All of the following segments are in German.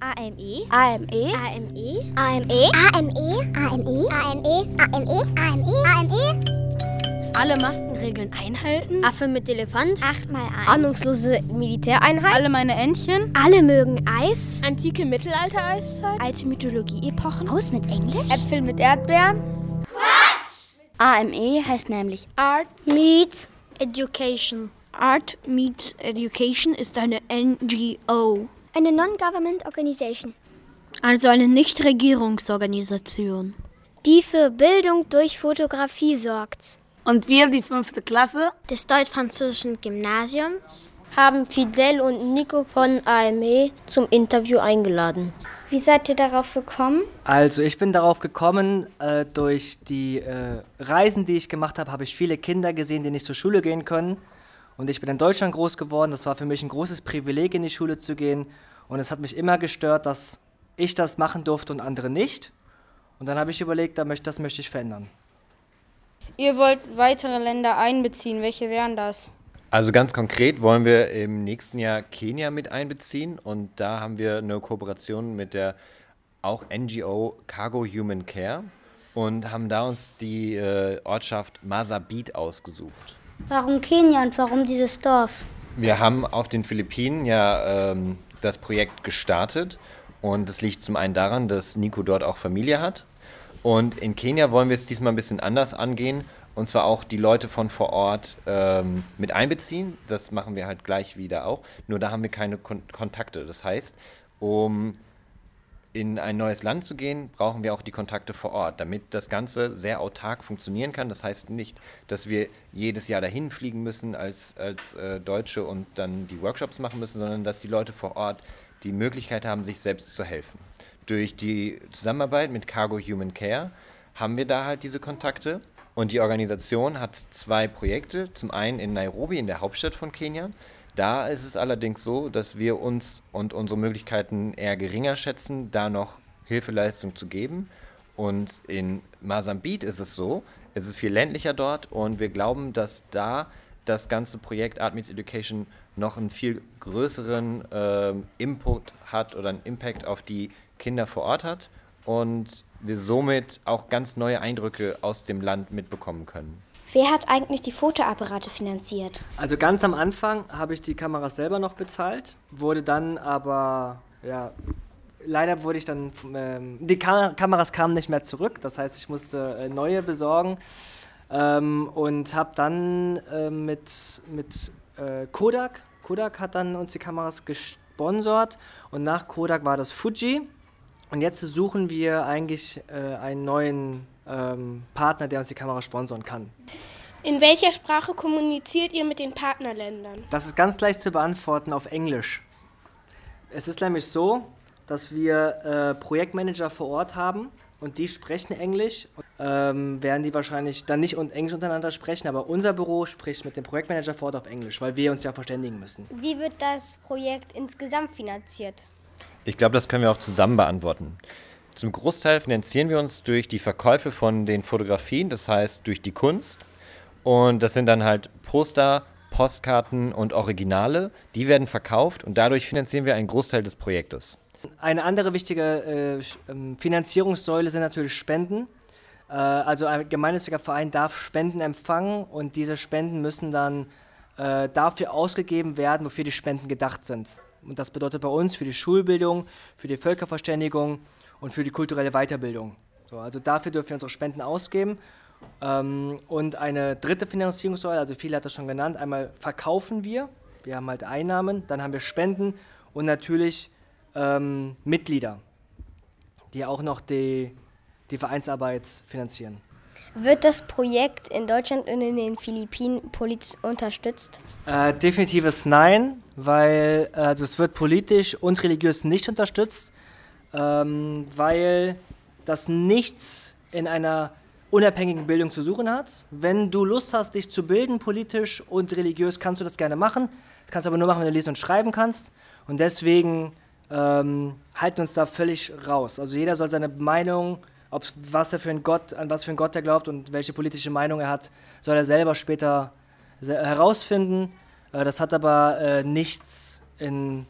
AME. AME. AME. AME. AME. AME. AME. AME. AME. AME. Alle Maskenregeln einhalten. Affe mit Elefant. 8 mal 1. Ahnungslose Militäreinheit. Alle meine Entchen. Alle mögen Eis. Antike Mittelalter-Eiszeit. Alte Mythologie-Epochen. Aus mit Englisch. Äpfel mit Erdbeeren. AME heißt nämlich Art Meets Education. Art Meets Education ist eine NGO. Eine Non-Government Organization. Also eine Nichtregierungsorganisation. Die für Bildung durch Fotografie sorgt. Und wir, die fünfte Klasse, Des deutsch-französischen Gymnasiums haben Fidel und Nico von AME zum Interview eingeladen. Wie seid ihr darauf gekommen? Also ich bin darauf gekommen, äh, durch die äh, Reisen, die ich gemacht habe, habe ich viele Kinder gesehen, die nicht zur Schule gehen können. Und ich bin in Deutschland groß geworden. Das war für mich ein großes Privileg, in die Schule zu gehen. Und es hat mich immer gestört, dass ich das machen durfte und andere nicht. Und dann habe ich überlegt, das möchte ich verändern. Ihr wollt weitere Länder einbeziehen. Welche wären das? Also ganz konkret wollen wir im nächsten Jahr Kenia mit einbeziehen und da haben wir eine Kooperation mit der auch NGO Cargo Human Care und haben da uns die äh, Ortschaft Masabit ausgesucht. Warum Kenia und warum dieses Dorf? Wir haben auf den Philippinen ja ähm, das Projekt gestartet und es liegt zum einen daran, dass Nico dort auch Familie hat. Und in Kenia wollen wir es diesmal ein bisschen anders angehen und zwar auch die Leute von vor Ort ähm, mit einbeziehen. Das machen wir halt gleich wieder auch. Nur da haben wir keine Kon Kontakte. Das heißt, um in ein neues Land zu gehen, brauchen wir auch die Kontakte vor Ort, damit das Ganze sehr autark funktionieren kann. Das heißt nicht, dass wir jedes Jahr dahin fliegen müssen als, als äh, Deutsche und dann die Workshops machen müssen, sondern dass die Leute vor Ort die Möglichkeit haben, sich selbst zu helfen. Durch die Zusammenarbeit mit Cargo Human Care haben wir da halt diese Kontakte. Und die Organisation hat zwei Projekte. Zum einen in Nairobi, in der Hauptstadt von Kenia. Da ist es allerdings so, dass wir uns und unsere Möglichkeiten eher geringer schätzen, da noch Hilfeleistung zu geben. Und in Masambit ist es so, es ist viel ländlicher dort und wir glauben, dass da das ganze Projekt Art Meets Education noch einen viel größeren ähm, Input hat oder einen Impact auf die Kinder vor Ort hat und wir somit auch ganz neue Eindrücke aus dem Land mitbekommen können. Wer hat eigentlich die Fotoapparate finanziert? Also ganz am Anfang habe ich die Kameras selber noch bezahlt, wurde dann aber, ja, leider wurde ich dann, ähm, die Ka Kameras kamen nicht mehr zurück, das heißt, ich musste äh, neue besorgen. Ähm, und habe dann äh, mit, mit äh, Kodak, Kodak hat dann uns die Kameras gesponsert. Und nach Kodak war das Fuji. Und jetzt suchen wir eigentlich äh, einen neuen ähm, Partner, der uns die Kamera sponsoren kann. In welcher Sprache kommuniziert ihr mit den Partnerländern? Das ist ganz leicht zu beantworten auf Englisch. Es ist nämlich so, dass wir äh, Projektmanager vor Ort haben und die sprechen Englisch. Ähm, werden die wahrscheinlich dann nicht un Englisch untereinander sprechen, aber unser Büro spricht mit dem Projektmanager vor Ort auf Englisch, weil wir uns ja verständigen müssen. Wie wird das Projekt insgesamt finanziert? Ich glaube, das können wir auch zusammen beantworten. Zum Großteil finanzieren wir uns durch die Verkäufe von den Fotografien, das heißt durch die Kunst. Und das sind dann halt Poster, Postkarten und Originale. Die werden verkauft und dadurch finanzieren wir einen Großteil des Projektes. Eine andere wichtige äh, ähm, Finanzierungssäule sind natürlich Spenden. Äh, also ein gemeinnütziger Verein darf Spenden empfangen und diese Spenden müssen dann äh, dafür ausgegeben werden, wofür die Spenden gedacht sind. Und das bedeutet bei uns für die Schulbildung, für die Völkerverständigung und für die kulturelle Weiterbildung. So, also dafür dürfen wir unsere Spenden ausgeben. Ähm, und eine dritte Finanzierungssäule, also viele hat das schon genannt, einmal verkaufen wir, wir haben halt Einnahmen, dann haben wir Spenden und natürlich ähm, Mitglieder, die auch noch die, die Vereinsarbeit finanzieren. Wird das Projekt in Deutschland und in den Philippinen politisch unterstützt? Äh, definitives Nein, weil äh, also es wird politisch und religiös nicht unterstützt, ähm, weil das nichts in einer unabhängigen Bildung zu suchen hat. Wenn du Lust hast, dich zu bilden, politisch und religiös, kannst du das gerne machen. Das kannst du aber nur machen, wenn du lesen und schreiben kannst. Und deswegen ähm, halten uns da völlig raus. Also jeder soll seine Meinung, ob was er für einen Gott, an was für einen Gott er glaubt und welche politische Meinung er hat, soll er selber später herausfinden. Äh, das hat aber äh, nichts in,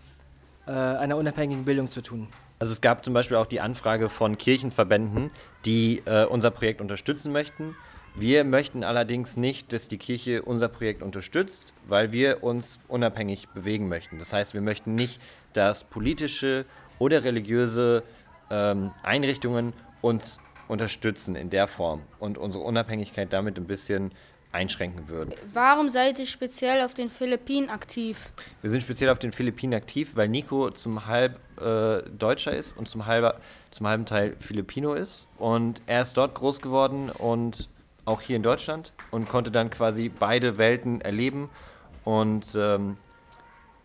äh, einer unabhängigen Bildung zu tun. Also es gab zum Beispiel auch die Anfrage von Kirchenverbänden, die äh, unser Projekt unterstützen möchten. Wir möchten allerdings nicht, dass die Kirche unser Projekt unterstützt, weil wir uns unabhängig bewegen möchten. Das heißt, wir möchten nicht, dass politische oder religiöse ähm, Einrichtungen uns unterstützen in der Form und unsere Unabhängigkeit damit ein bisschen einschränken würden. Warum seid ihr speziell auf den Philippinen aktiv? Wir sind speziell auf den Philippinen aktiv, weil Nico zum halb äh, Deutscher ist und zum, halber, zum halben Teil Filipino ist. Und er ist dort groß geworden und auch hier in Deutschland und konnte dann quasi beide Welten erleben. Und ähm,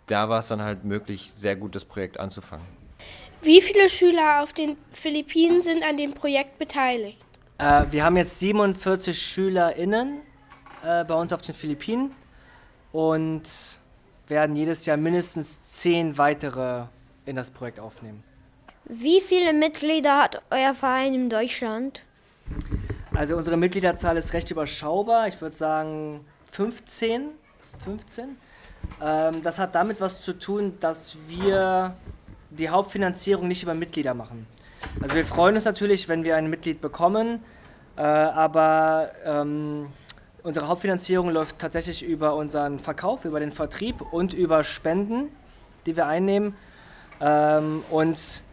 da war es dann halt möglich, sehr gut das Projekt anzufangen. Wie viele Schüler auf den Philippinen sind an dem Projekt beteiligt? Äh, wir haben jetzt 47 SchülerInnen äh, bei uns auf den Philippinen und werden jedes Jahr mindestens 10 weitere in das Projekt aufnehmen. Wie viele Mitglieder hat euer Verein in Deutschland? Also unsere Mitgliederzahl ist recht überschaubar. Ich würde sagen 15. 15. Ähm, das hat damit was zu tun, dass wir die Hauptfinanzierung nicht über Mitglieder machen. Also wir freuen uns natürlich, wenn wir ein Mitglied bekommen, äh, aber ähm, unsere Hauptfinanzierung läuft tatsächlich über unseren Verkauf, über den Vertrieb und über Spenden, die wir einnehmen. Ähm, und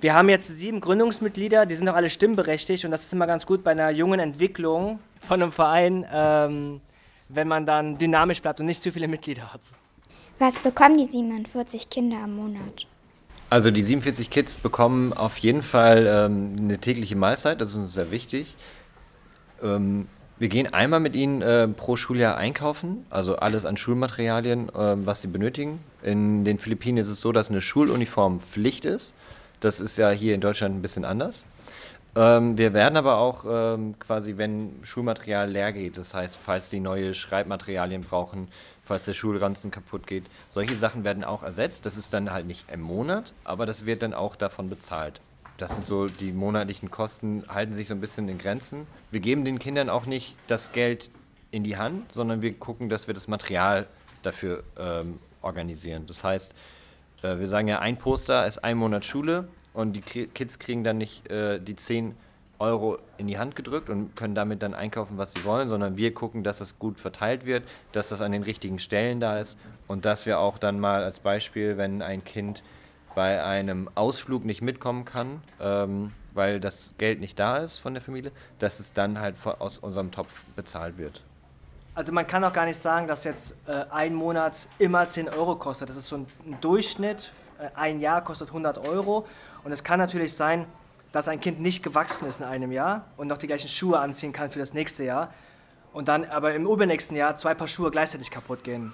wir haben jetzt sieben Gründungsmitglieder, die sind auch alle stimmberechtigt und das ist immer ganz gut bei einer jungen Entwicklung von einem Verein, ähm, wenn man dann dynamisch bleibt und nicht zu viele Mitglieder hat. Was bekommen die 47 Kinder am Monat? Also die 47 Kids bekommen auf jeden Fall ähm, eine tägliche Mahlzeit, das ist uns sehr wichtig. Ähm, wir gehen einmal mit ihnen äh, pro Schuljahr einkaufen, also alles an Schulmaterialien, äh, was sie benötigen. In den Philippinen ist es so, dass eine Schuluniform Pflicht ist. Das ist ja hier in Deutschland ein bisschen anders. Ähm, wir werden aber auch ähm, quasi, wenn Schulmaterial leer geht, das heißt, falls sie neue Schreibmaterialien brauchen, falls der Schulranzen kaputt geht, solche Sachen werden auch ersetzt. Das ist dann halt nicht im Monat, aber das wird dann auch davon bezahlt. Das sind so die monatlichen Kosten, halten sich so ein bisschen in Grenzen. Wir geben den Kindern auch nicht das Geld in die Hand, sondern wir gucken, dass wir das Material dafür ähm, organisieren. Das heißt, äh, wir sagen ja, ein Poster ist ein Monat Schule und die Kids kriegen dann nicht äh, die 10 Euro in die Hand gedrückt und können damit dann einkaufen, was sie wollen, sondern wir gucken, dass das gut verteilt wird, dass das an den richtigen Stellen da ist und dass wir auch dann mal als Beispiel, wenn ein Kind bei einem Ausflug nicht mitkommen kann, ähm, weil das Geld nicht da ist von der Familie, dass es dann halt aus unserem Topf bezahlt wird. Also man kann auch gar nicht sagen, dass jetzt äh, ein Monat immer 10 Euro kostet. Das ist so ein, ein Durchschnitt. Äh, ein Jahr kostet 100 Euro. Und es kann natürlich sein, dass ein Kind nicht gewachsen ist in einem Jahr und noch die gleichen Schuhe anziehen kann für das nächste Jahr. Und dann aber im übernächsten Jahr zwei Paar Schuhe gleichzeitig kaputt gehen.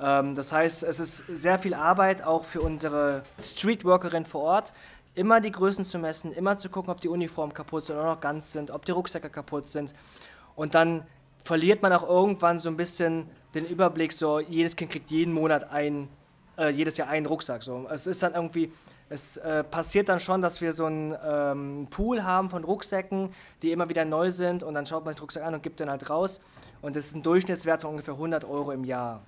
Ähm, das heißt, es ist sehr viel Arbeit auch für unsere Streetworkerin vor Ort, immer die Größen zu messen, immer zu gucken, ob die Uniformen kaputt sind oder noch ganz sind, ob die Rucksäcke kaputt sind. Und dann verliert man auch irgendwann so ein bisschen den Überblick, so jedes Kind kriegt jeden Monat ein, äh, jedes Jahr einen Rucksack. So. Es ist dann irgendwie, es äh, passiert dann schon, dass wir so einen ähm, Pool haben von Rucksäcken, die immer wieder neu sind und dann schaut man den Rucksack an und gibt den halt raus. Und das ist ein Durchschnittswert von ungefähr 100 Euro im Jahr.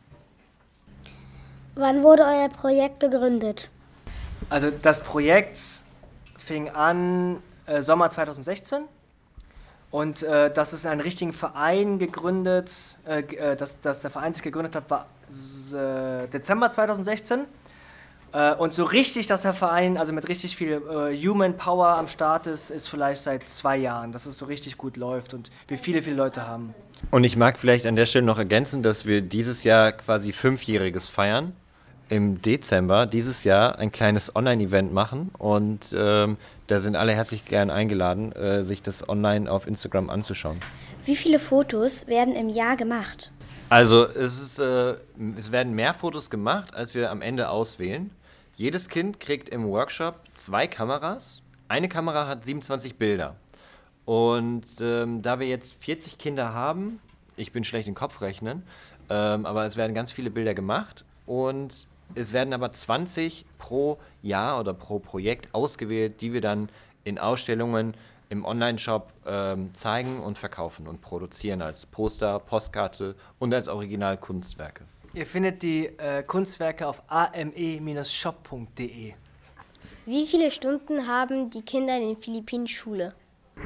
Wann wurde euer Projekt gegründet? Also das Projekt fing an äh, Sommer 2016 und äh, das ist ein richtigen Verein gegründet, äh, äh, dass, dass der Verein sich gegründet hat, war äh, Dezember 2016. Äh, und so richtig, dass der Verein, also mit richtig viel Human Power am Start ist, ist vielleicht seit zwei Jahren, dass es so richtig gut läuft und wir viele, viele Leute haben. Und ich mag vielleicht an der Stelle noch ergänzen, dass wir dieses Jahr quasi Fünfjähriges feiern im Dezember dieses Jahr ein kleines Online-Event machen und ähm, da sind alle herzlich gern eingeladen, äh, sich das online auf Instagram anzuschauen. Wie viele Fotos werden im Jahr gemacht? Also es, ist, äh, es werden mehr Fotos gemacht, als wir am Ende auswählen. Jedes Kind kriegt im Workshop zwei Kameras. Eine Kamera hat 27 Bilder. Und ähm, da wir jetzt 40 Kinder haben, ich bin schlecht im Kopfrechnen, ähm, aber es werden ganz viele Bilder gemacht und es werden aber 20 pro Jahr oder pro Projekt ausgewählt, die wir dann in Ausstellungen im Online-Shop ähm, zeigen und verkaufen und produzieren als Poster, Postkarte und als Originalkunstwerke. Ihr findet die äh, Kunstwerke auf ame-shop.de. Wie viele Stunden haben die Kinder in den Philippinen Schule?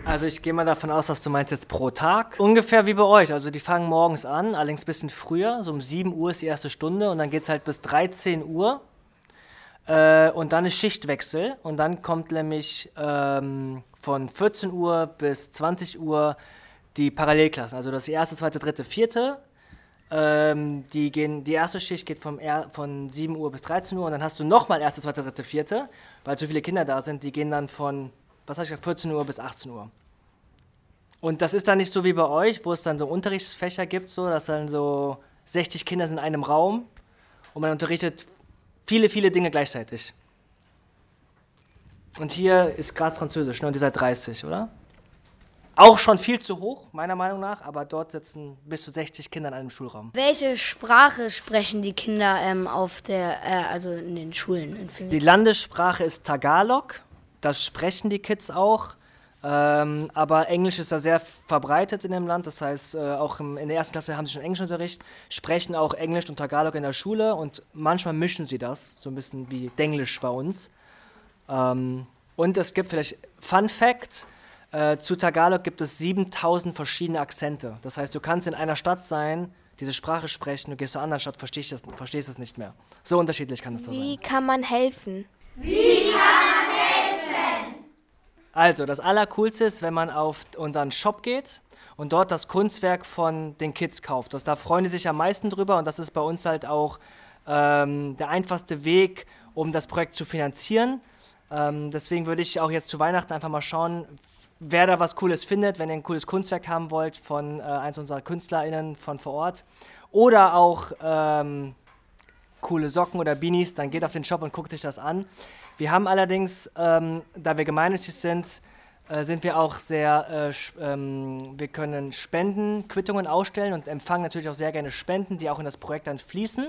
Also ich gehe mal davon aus, dass du meinst jetzt pro Tag. Ungefähr wie bei euch. Also die fangen morgens an, allerdings ein bisschen früher. So um 7 Uhr ist die erste Stunde und dann geht es halt bis 13 Uhr. Äh, und dann ist Schichtwechsel und dann kommt nämlich ähm, von 14 Uhr bis 20 Uhr die Parallelklassen. Also das ist die erste, zweite, dritte, vierte. Ähm, die, gehen, die erste Schicht geht vom er von 7 Uhr bis 13 Uhr und dann hast du nochmal erste, zweite, dritte, vierte, weil so viele Kinder da sind. Die gehen dann von, was habe ich gesagt, 14 Uhr bis 18 Uhr. Und das ist dann nicht so wie bei euch, wo es dann so Unterrichtsfächer gibt, so, dass dann so 60 Kinder sind in einem Raum und man unterrichtet viele, viele Dinge gleichzeitig. Und hier ist gerade Französisch, ne? und ihr seid 30, oder? Auch schon viel zu hoch, meiner Meinung nach, aber dort sitzen bis zu 60 Kinder in einem Schulraum. Welche Sprache sprechen die Kinder ähm, auf der, äh, also in den Schulen in Die? Landessprache ist Tagalog, das sprechen die Kids auch. Ähm, aber Englisch ist da sehr verbreitet in dem Land. Das heißt, äh, auch im, in der ersten Klasse haben sie schon Englischunterricht, sprechen auch Englisch und Tagalog in der Schule und manchmal mischen sie das, so ein bisschen wie Denglisch bei uns. Ähm, und es gibt vielleicht Fun Fact: äh, Zu Tagalog gibt es 7000 verschiedene Akzente. Das heißt, du kannst in einer Stadt sein, diese Sprache sprechen, du gehst zur anderen Stadt, verstehst es, verstehst es nicht mehr. So unterschiedlich kann es da sein. Wie kann man helfen? Also, das Allercoolste ist, wenn man auf unseren Shop geht und dort das Kunstwerk von den Kids kauft. Das, da freuen die sich am meisten drüber und das ist bei uns halt auch ähm, der einfachste Weg, um das Projekt zu finanzieren. Ähm, deswegen würde ich auch jetzt zu Weihnachten einfach mal schauen, wer da was Cooles findet, wenn ihr ein cooles Kunstwerk haben wollt von äh, eins unserer KünstlerInnen von vor Ort. Oder auch ähm, coole Socken oder Beanies, dann geht auf den Shop und guckt euch das an. Wir haben allerdings, ähm, da wir gemeinnützig sind, äh, sind wir auch sehr, äh, ähm, wir können Spendenquittungen ausstellen und empfangen natürlich auch sehr gerne Spenden, die auch in das Projekt dann fließen.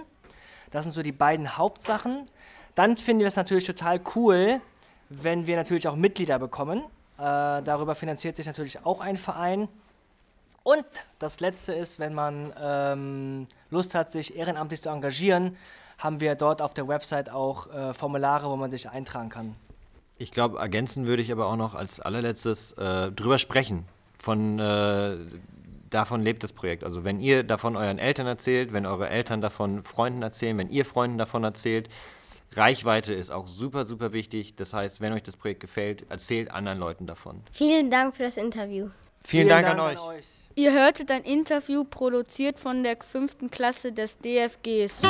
Das sind so die beiden Hauptsachen. Dann finden wir es natürlich total cool, wenn wir natürlich auch Mitglieder bekommen. Äh, darüber finanziert sich natürlich auch ein Verein. Und das Letzte ist, wenn man ähm, Lust hat, sich ehrenamtlich zu engagieren, haben wir dort auf der Website auch äh, Formulare, wo man sich eintragen kann. Ich glaube, ergänzen würde ich aber auch noch als allerletztes äh, drüber sprechen. Von, äh, davon lebt das Projekt. Also wenn ihr davon euren Eltern erzählt, wenn eure Eltern davon Freunden erzählen, wenn ihr Freunden davon erzählt, Reichweite ist auch super, super wichtig. Das heißt, wenn euch das Projekt gefällt, erzählt anderen Leuten davon. Vielen Dank für das Interview. Vielen, Dank, an euch. Ihr hörtet ein Interview produziert von der fünften Klasse des DFGs.